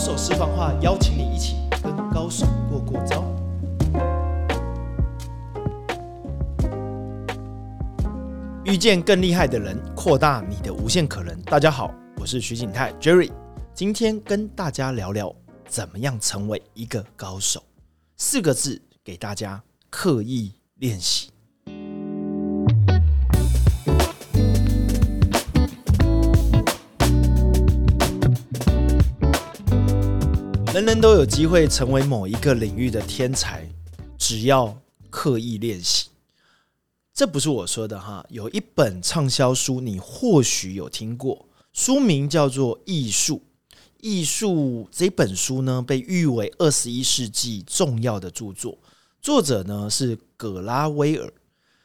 手释放话，邀请你一起跟高手过过招。遇见更厉害的人，扩大你的无限可能。大家好，我是徐景泰 Jerry，今天跟大家聊聊怎么样成为一个高手。四个字给大家：刻意练习。人人都有机会成为某一个领域的天才，只要刻意练习。这不是我说的哈，有一本畅销书，你或许有听过，书名叫做《艺术》。艺术这本书呢，被誉为二十一世纪重要的著作，作者呢是葛拉威尔。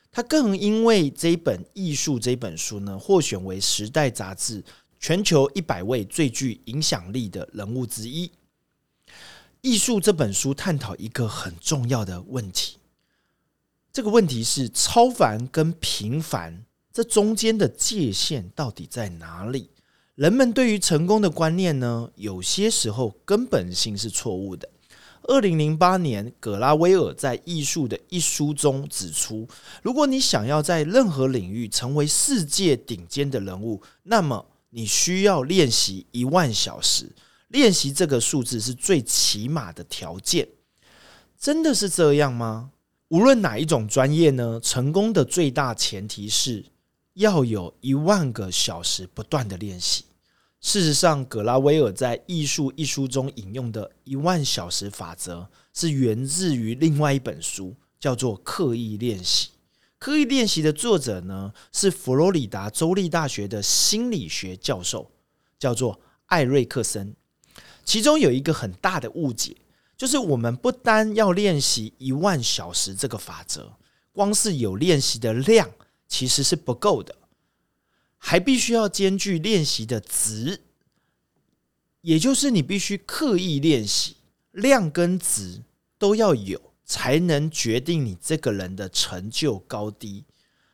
他更因为这本《艺术》这本书呢，获选为《时代》杂志全球一百位最具影响力的人物之一。艺术这本书探讨一个很重要的问题，这个问题是超凡跟平凡这中间的界限到底在哪里？人们对于成功的观念呢，有些时候根本性是错误的。二零零八年，葛拉威尔在《艺术》的一书中指出，如果你想要在任何领域成为世界顶尖的人物，那么你需要练习一万小时。练习这个数字是最起码的条件，真的是这样吗？无论哪一种专业呢，成功的最大前提是要有一万个小时不断的练习。事实上，葛拉威尔在《艺术》一书中引用的一万小时法则，是源自于另外一本书，叫做《刻意练习》。刻意练习的作者呢，是佛罗里达州立大学的心理学教授，叫做艾瑞克森。其中有一个很大的误解，就是我们不单要练习一万小时这个法则，光是有练习的量其实是不够的，还必须要兼具练习的值，也就是你必须刻意练习，量跟值都要有，才能决定你这个人的成就高低，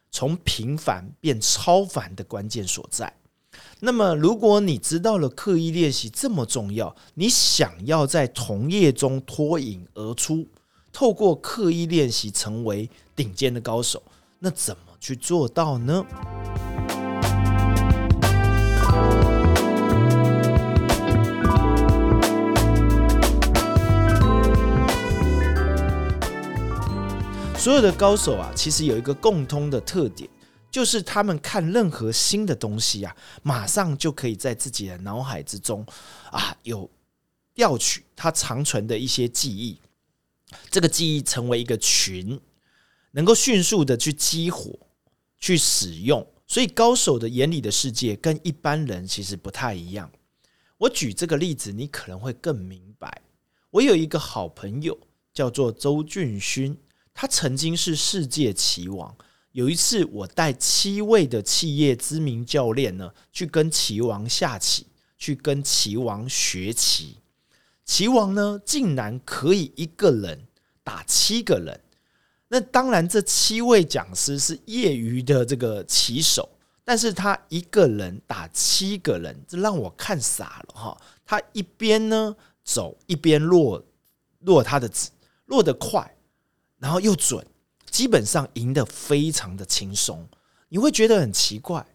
从平凡变超凡的关键所在。那么，如果你知道了刻意练习这么重要，你想要在同业中脱颖而出，透过刻意练习成为顶尖的高手，那怎么去做到呢？所有的高手啊，其实有一个共通的特点。就是他们看任何新的东西啊，马上就可以在自己的脑海之中啊有调取他长存的一些记忆，这个记忆成为一个群，能够迅速的去激活、去使用。所以高手的眼里的世界跟一般人其实不太一样。我举这个例子，你可能会更明白。我有一个好朋友叫做周俊勋，他曾经是世界棋王。有一次，我带七位的企业知名教练呢，去跟棋王下棋，去跟棋王学棋。棋王呢，竟然可以一个人打七个人。那当然，这七位讲师是业余的这个棋手，但是他一个人打七个人，这让我看傻了哈。他一边呢走，一边落落他的子，落得快，然后又准。基本上赢得非常的轻松，你会觉得很奇怪，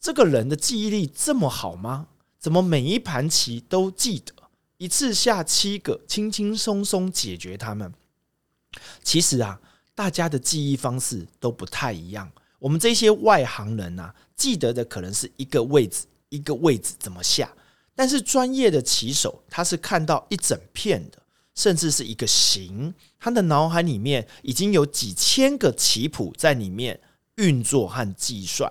这个人的记忆力这么好吗？怎么每一盘棋都记得，一次下七个，轻轻松松解决他们？其实啊，大家的记忆方式都不太一样。我们这些外行人啊，记得的可能是一个位置，一个位置怎么下，但是专业的棋手他是看到一整片的。甚至是一个形，他的脑海里面已经有几千个棋谱在里面运作和计算。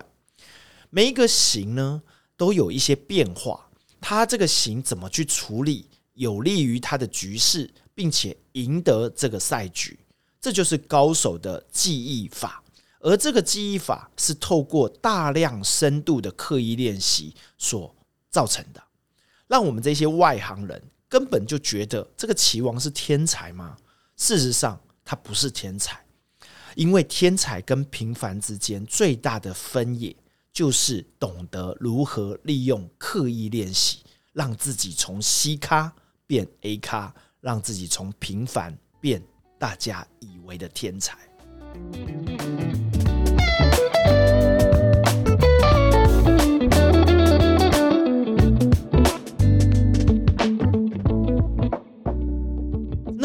每一个形呢，都有一些变化。他这个形怎么去处理，有利于他的局势，并且赢得这个赛局，这就是高手的记忆法。而这个记忆法是透过大量深度的刻意练习所造成的，让我们这些外行人。根本就觉得这个棋王是天才吗？事实上，他不是天才，因为天才跟平凡之间最大的分野，就是懂得如何利用刻意练习，让自己从西咖变 A 咖，让自己从平凡变大家以为的天才。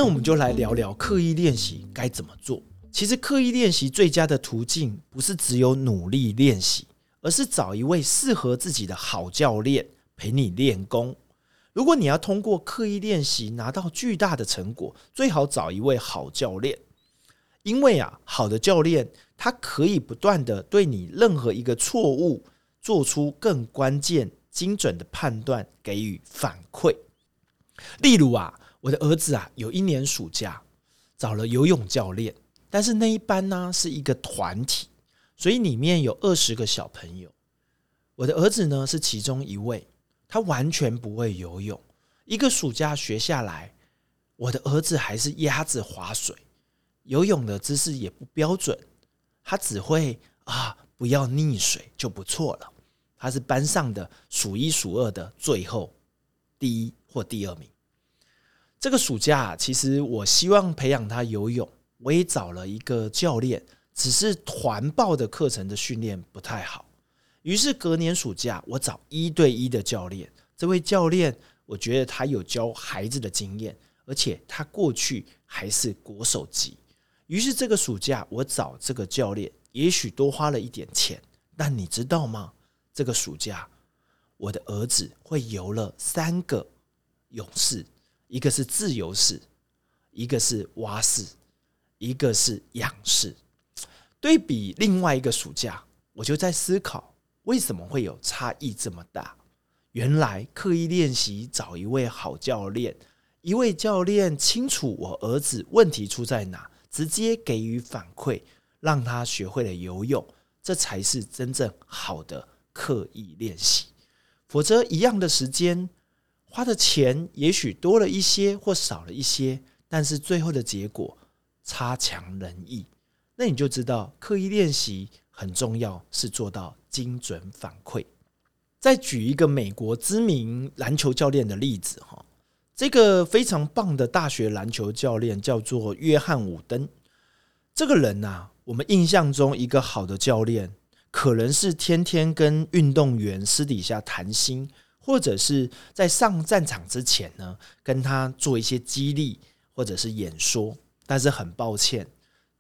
我们就来聊聊刻意练习该怎么做。其实，刻意练习最佳的途径不是只有努力练习，而是找一位适合自己的好教练陪你练功。如果你要通过刻意练习拿到巨大的成果，最好找一位好教练，因为啊，好的教练他可以不断的对你任何一个错误做出更关键、精准的判断，给予反馈。例如啊，我的儿子啊，有一年暑假找了游泳教练。但是那一班呢是一个团体，所以里面有二十个小朋友。我的儿子呢是其中一位，他完全不会游泳。一个暑假学下来，我的儿子还是鸭子划水，游泳的姿势也不标准。他只会啊，不要溺水就不错了。他是班上的数一数二的最后第一或第二名。这个暑假，其实我希望培养他游泳。我也找了一个教练，只是团报的课程的训练不太好，于是隔年暑假我找一对一的教练。这位教练，我觉得他有教孩子的经验，而且他过去还是国手级。于是这个暑假我找这个教练，也许多花了一点钱，但你知道吗？这个暑假我的儿子会游了三个泳式，一个是自由式，一个是蛙式。一个是仰视，对比另外一个暑假，我就在思考为什么会有差异这么大。原来刻意练习，找一位好教练，一位教练清楚我儿子问题出在哪，直接给予反馈，让他学会了游泳，这才是真正好的刻意练习。否则，一样的时间花的钱也许多了一些或少了一些，但是最后的结果。差强人意，那你就知道刻意练习很重要，是做到精准反馈。再举一个美国知名篮球教练的例子哈，这个非常棒的大学篮球教练叫做约翰伍登。这个人呐，我们印象中一个好的教练，可能是天天跟运动员私底下谈心，或者是在上战场之前呢，跟他做一些激励或者是演说。但是很抱歉，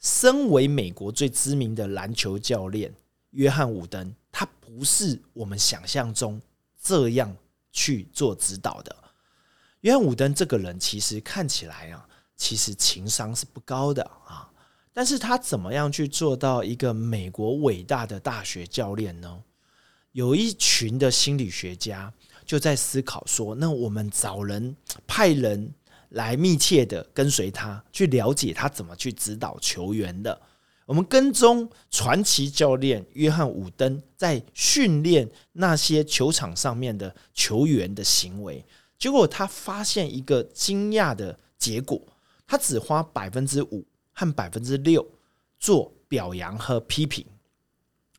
身为美国最知名的篮球教练约翰伍登，他不是我们想象中这样去做指导的。约翰伍登这个人其实看起来啊，其实情商是不高的啊。但是他怎么样去做到一个美国伟大的大学教练呢？有一群的心理学家就在思考说，那我们找人派人。来密切的跟随他，去了解他怎么去指导球员的。我们跟踪传奇教练约翰伍登在训练那些球场上面的球员的行为，结果他发现一个惊讶的结果：他只花百分之五和百分之六做表扬和批评。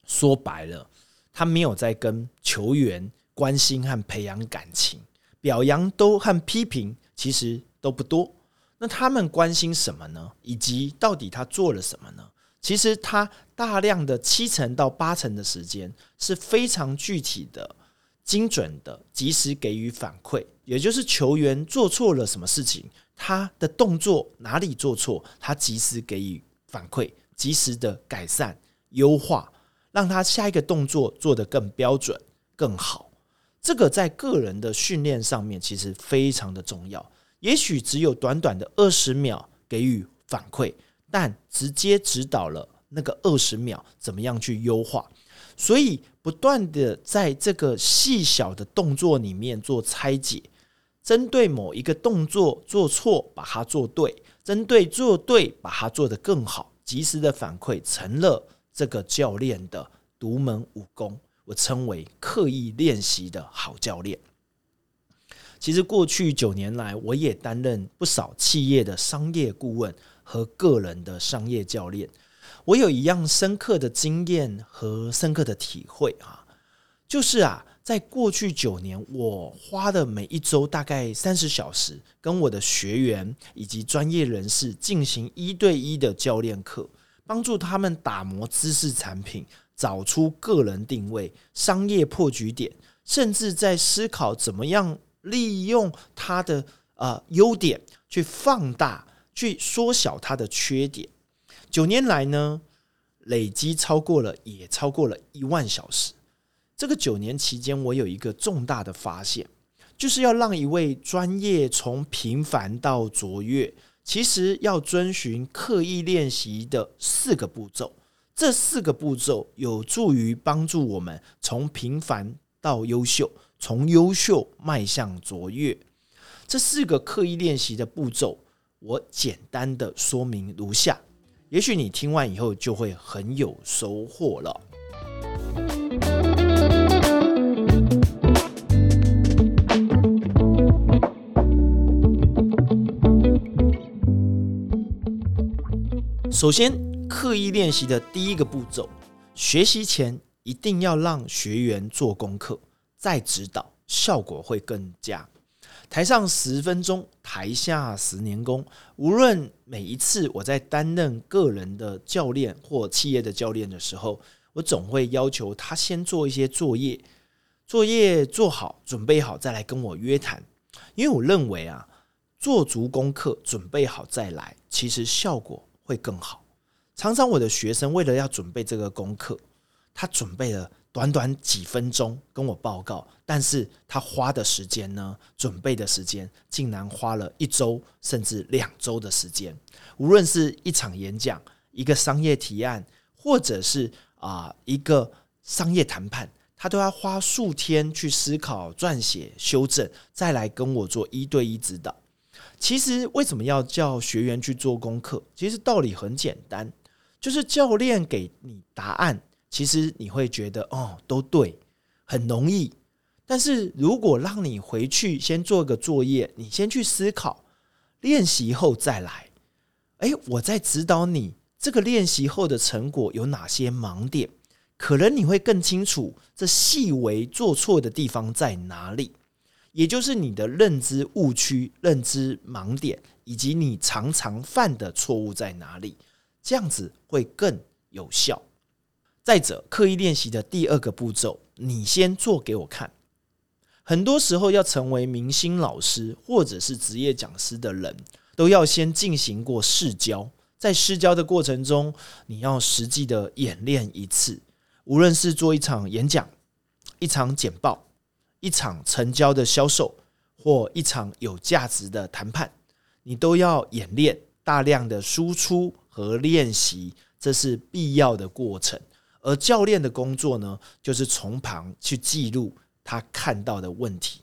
说白了，他没有在跟球员关心和培养感情，表扬都和批评其实。都不多，那他们关心什么呢？以及到底他做了什么呢？其实他大量的七成到八成的时间是非常具体的、精准的，及时给予反馈。也就是球员做错了什么事情，他的动作哪里做错，他及时给予反馈，及时的改善、优化，让他下一个动作做得更标准、更好。这个在个人的训练上面其实非常的重要。也许只有短短的二十秒给予反馈，但直接指导了那个二十秒怎么样去优化。所以不断的在这个细小的动作里面做拆解，针对某一个动作做错，把它做对；针对做对，把它做得更好。及时的反馈成了这个教练的独门武功，我称为刻意练习的好教练。其实过去九年来，我也担任不少企业的商业顾问和个人的商业教练。我有一样深刻的经验和深刻的体会啊，就是啊，在过去九年，我花的每一周大概三十小时，跟我的学员以及专业人士进行一对一的教练课，帮助他们打磨知识产品，找出个人定位、商业破局点，甚至在思考怎么样利用他的呃优点去放大、去缩小他的缺点。九年来呢，累积超过了，也超过了一万小时。这个九年期间，我有一个重大的发现，就是要让一位专业从平凡到卓越，其实要遵循刻意练习的四个步骤。这四个步骤有助于帮助我们从平凡到优秀，从优秀迈向卓越。这四个刻意练习的步骤，我简单的说明如下，也许你听完以后就会很有收获了。首先，刻意练习的第一个步骤，学习前一定要让学员做功课，再指导，效果会更佳。台上十分钟，台下十年功。无论每一次我在担任个人的教练或企业的教练的时候，我总会要求他先做一些作业，作业做好，准备好再来跟我约谈。因为我认为啊，做足功课，准备好再来，其实效果。会更好。常常我的学生为了要准备这个功课，他准备了短短几分钟跟我报告，但是他花的时间呢，准备的时间竟然花了一周甚至两周的时间。无论是一场演讲、一个商业提案，或者是啊一个商业谈判，他都要花数天去思考、撰写、修正，再来跟我做一对一指导。其实为什么要叫学员去做功课？其实道理很简单，就是教练给你答案，其实你会觉得哦，都对，很容易。但是如果让你回去先做个作业，你先去思考，练习后再来，哎，我在指导你这个练习后的成果有哪些盲点，可能你会更清楚这细微做错的地方在哪里。也就是你的认知误区、认知盲点，以及你常常犯的错误在哪里，这样子会更有效。再者，刻意练习的第二个步骤，你先做给我看。很多时候，要成为明星老师或者是职业讲师的人，都要先进行过试教。在试教的过程中，你要实际的演练一次，无论是做一场演讲、一场简报。一场成交的销售或一场有价值的谈判，你都要演练大量的输出和练习，这是必要的过程。而教练的工作呢，就是从旁去记录他看到的问题。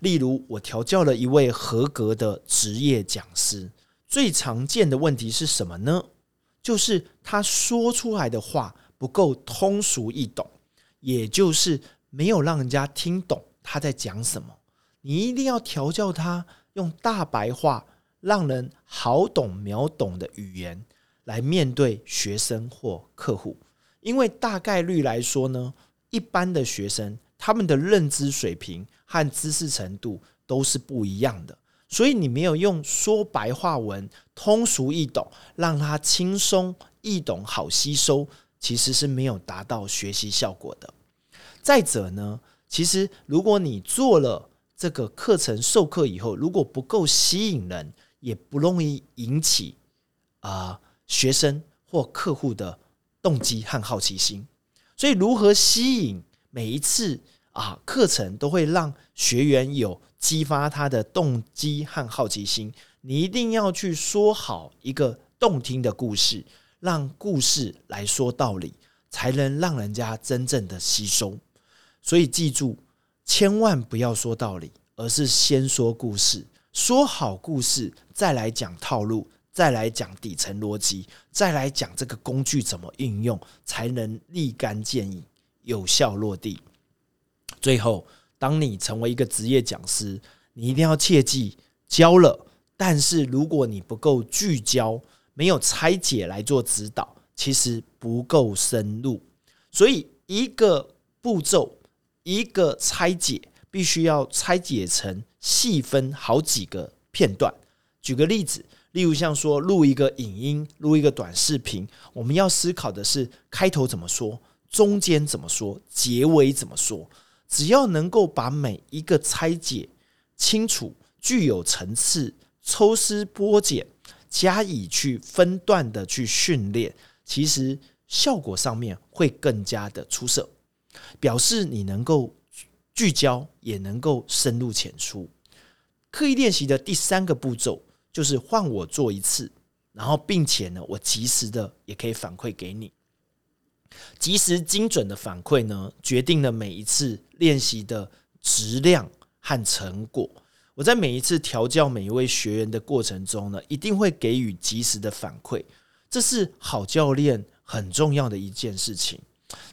例如，我调教了一位合格的职业讲师，最常见的问题是什么呢？就是他说出来的话不够通俗易懂，也就是。没有让人家听懂他在讲什么，你一定要调教他用大白话、让人好懂秒懂的语言来面对学生或客户。因为大概率来说呢，一般的学生他们的认知水平和知识程度都是不一样的，所以你没有用说白话文通俗易懂，让他轻松易懂、好吸收，其实是没有达到学习效果的。再者呢，其实如果你做了这个课程授课以后，如果不够吸引人，也不容易引起啊学生或客户的动机和好奇心。所以，如何吸引每一次啊课程都会让学员有激发他的动机和好奇心？你一定要去说好一个动听的故事，让故事来说道理，才能让人家真正的吸收。所以记住，千万不要说道理，而是先说故事，说好故事，再来讲套路，再来讲底层逻辑，再来讲这个工具怎么运用，才能立竿见影、有效落地。最后，当你成为一个职业讲师，你一定要切记：教了，但是如果你不够聚焦，没有拆解来做指导，其实不够深入。所以，一个步骤。一个拆解必须要拆解成细分好几个片段。举个例子，例如像说录一个影音，录一个短视频，我们要思考的是开头怎么说，中间怎么说，结尾怎么说。只要能够把每一个拆解清楚、具有层次、抽丝剥茧，加以去分段的去训练，其实效果上面会更加的出色，表示你能够聚焦，也能够深入浅出。刻意练习的第三个步骤就是换我做一次，然后并且呢，我及时的也可以反馈给你。及时精准的反馈呢，决定了每一次练习的质量和成果。我在每一次调教每一位学员的过程中呢，一定会给予及时的反馈，这是好教练很重要的一件事情。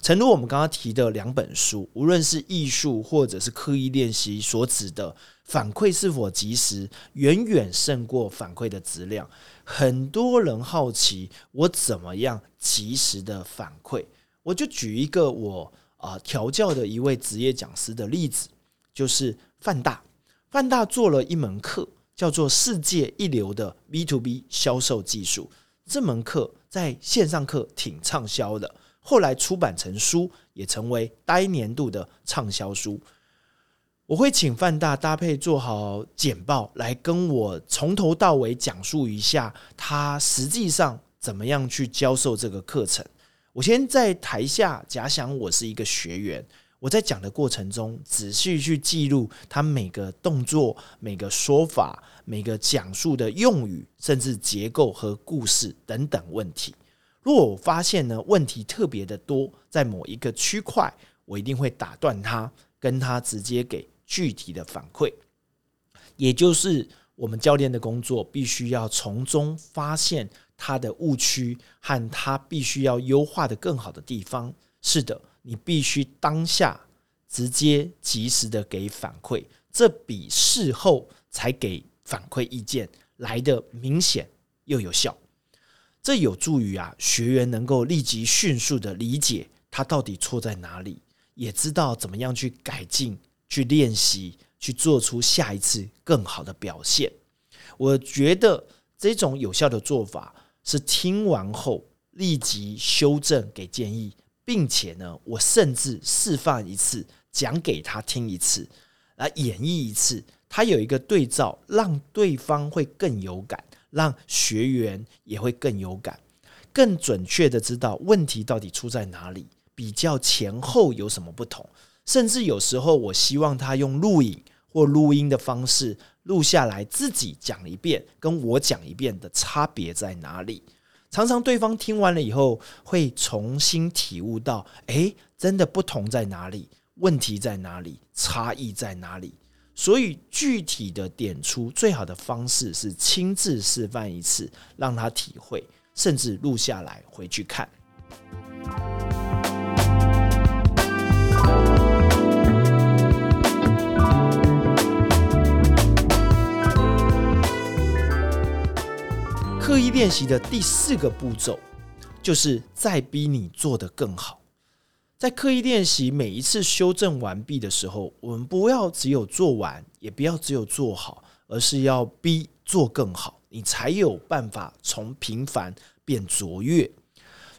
诚如我们刚刚提的两本书，无论是艺术或者是刻意练习所指的反馈是否及时，远远胜过反馈的质量。很多人好奇我怎么样及时的反馈，我就举一个我啊调教的一位职业讲师的例子，就是范大。范大做了一门课，叫做“世界一流的 B to B 销售技术”。这门课在线上课挺畅销的，后来出版成书，也成为该年度的畅销书。我会请范大搭配做好简报，来跟我从头到尾讲述一下他实际上怎么样去教授这个课程。我先在台下假想我是一个学员，我在讲的过程中仔细去记录他每个动作、每个说法、每个讲述的用语，甚至结构和故事等等问题。如果我发现呢问题特别的多，在某一个区块，我一定会打断他，跟他直接给。具体的反馈，也就是我们教练的工作，必须要从中发现他的误区和他必须要优化的更好的地方。是的，你必须当下直接及时的给反馈，这比事后才给反馈意见来的明显又有效。这有助于啊学员能够立即迅速的理解他到底错在哪里，也知道怎么样去改进。去练习，去做出下一次更好的表现。我觉得这种有效的做法是听完后立即修正给建议，并且呢，我甚至示范一次，讲给他听一次，来演绎一次，他有一个对照，让对方会更有感，让学员也会更有感，更准确的知道问题到底出在哪里，比较前后有什么不同。甚至有时候，我希望他用录影或录音的方式录下来，自己讲一遍，跟我讲一遍的差别在哪里？常常对方听完了以后，会重新体悟到，诶，真的不同在哪里？问题在哪里？差异在哪里？所以具体的点出最好的方式是亲自示范一次，让他体会，甚至录下来回去看。刻意练习的第四个步骤，就是再逼你做得更好。在刻意练习每一次修正完毕的时候，我们不要只有做完，也不要只有做好，而是要逼做更好，你才有办法从平凡变卓越。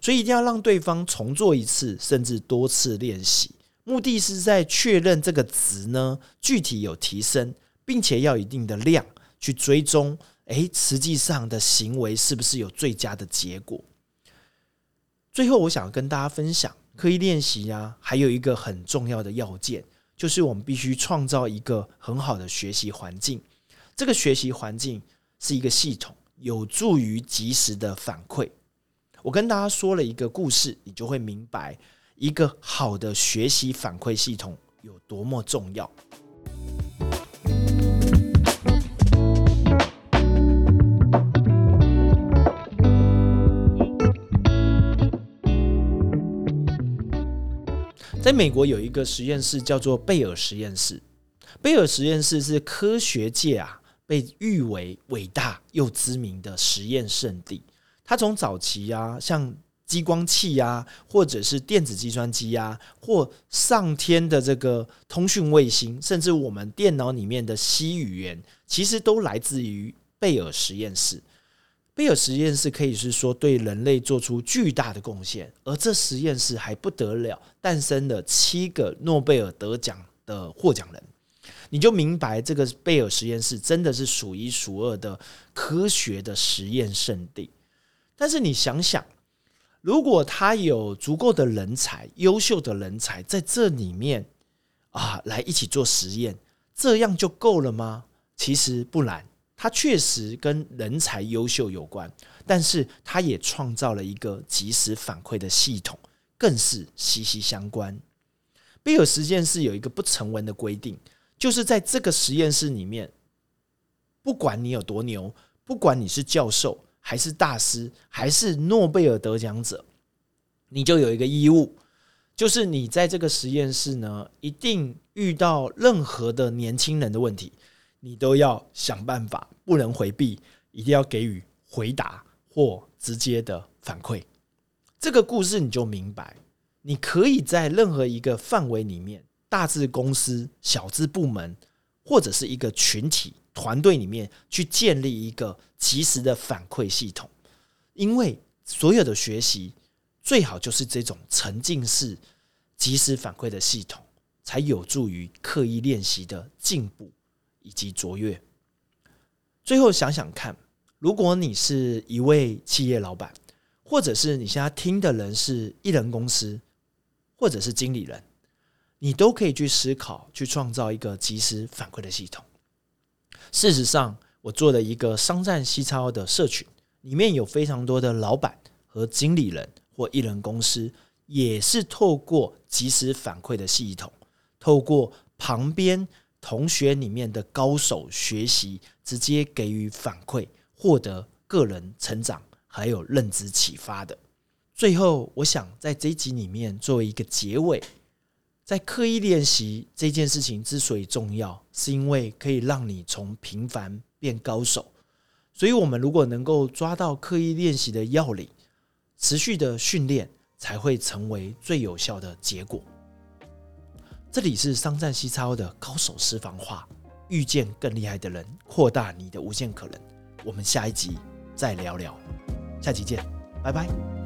所以一定要让对方重做一次，甚至多次练习，目的是在确认这个值呢具体有提升，并且要一定的量去追踪。诶，实际上的行为是不是有最佳的结果？最后，我想跟大家分享，刻意练习呀，还有一个很重要的要件，就是我们必须创造一个很好的学习环境。这个学习环境是一个系统，有助于及时的反馈。我跟大家说了一个故事，你就会明白一个好的学习反馈系统有多么重要。在美国有一个实验室叫做贝尔实验室，贝尔实验室是科学界啊被誉为伟大又知名的实验圣地。它从早期啊，像激光器呀，或者是电子计算机呀，或上天的这个通讯卫星，甚至我们电脑里面的 C 语言，其实都来自于贝尔实验室。贝尔实验室可以是说对人类做出巨大的贡献，而这实验室还不得了，诞生了七个诺贝尔得奖的获奖人。你就明白，这个贝尔实验室真的是数一数二的科学的实验圣地。但是你想想，如果他有足够的人才、优秀的人才在这里面啊，来一起做实验，这样就够了吗？其实不然，他确实跟人才优秀有关，但是他也创造了一个及时反馈的系统，更是息息相关。贝尔实验室有一个不成文的规定。就是在这个实验室里面，不管你有多牛，不管你是教授还是大师，还是诺贝尔得奖者，你就有一个义务，就是你在这个实验室呢，一定遇到任何的年轻人的问题，你都要想办法，不能回避，一定要给予回答或直接的反馈。这个故事你就明白，你可以在任何一个范围里面。大至公司，小至部门，或者是一个群体团队里面，去建立一个及时的反馈系统。因为所有的学习最好就是这种沉浸式及时反馈的系统，才有助于刻意练习的进步以及卓越。最后想想看，如果你是一位企业老板，或者是你现在听的人是艺人公司，或者是经理人。你都可以去思考，去创造一个及时反馈的系统。事实上，我做了一个商战西超的社群，里面有非常多的老板和经理人或艺人公司，也是透过及时反馈的系统，透过旁边同学里面的高手学习，直接给予反馈，获得个人成长还有认知启发的。最后，我想在这一集里面作为一个结尾。在刻意练习这件事情之所以重要，是因为可以让你从平凡变高手。所以，我们如果能够抓到刻意练习的要领，持续的训练才会成为最有效的结果。这里是商战西超的高手私房话，遇见更厉害的人，扩大你的无限可能。我们下一集再聊聊，下集见，拜拜。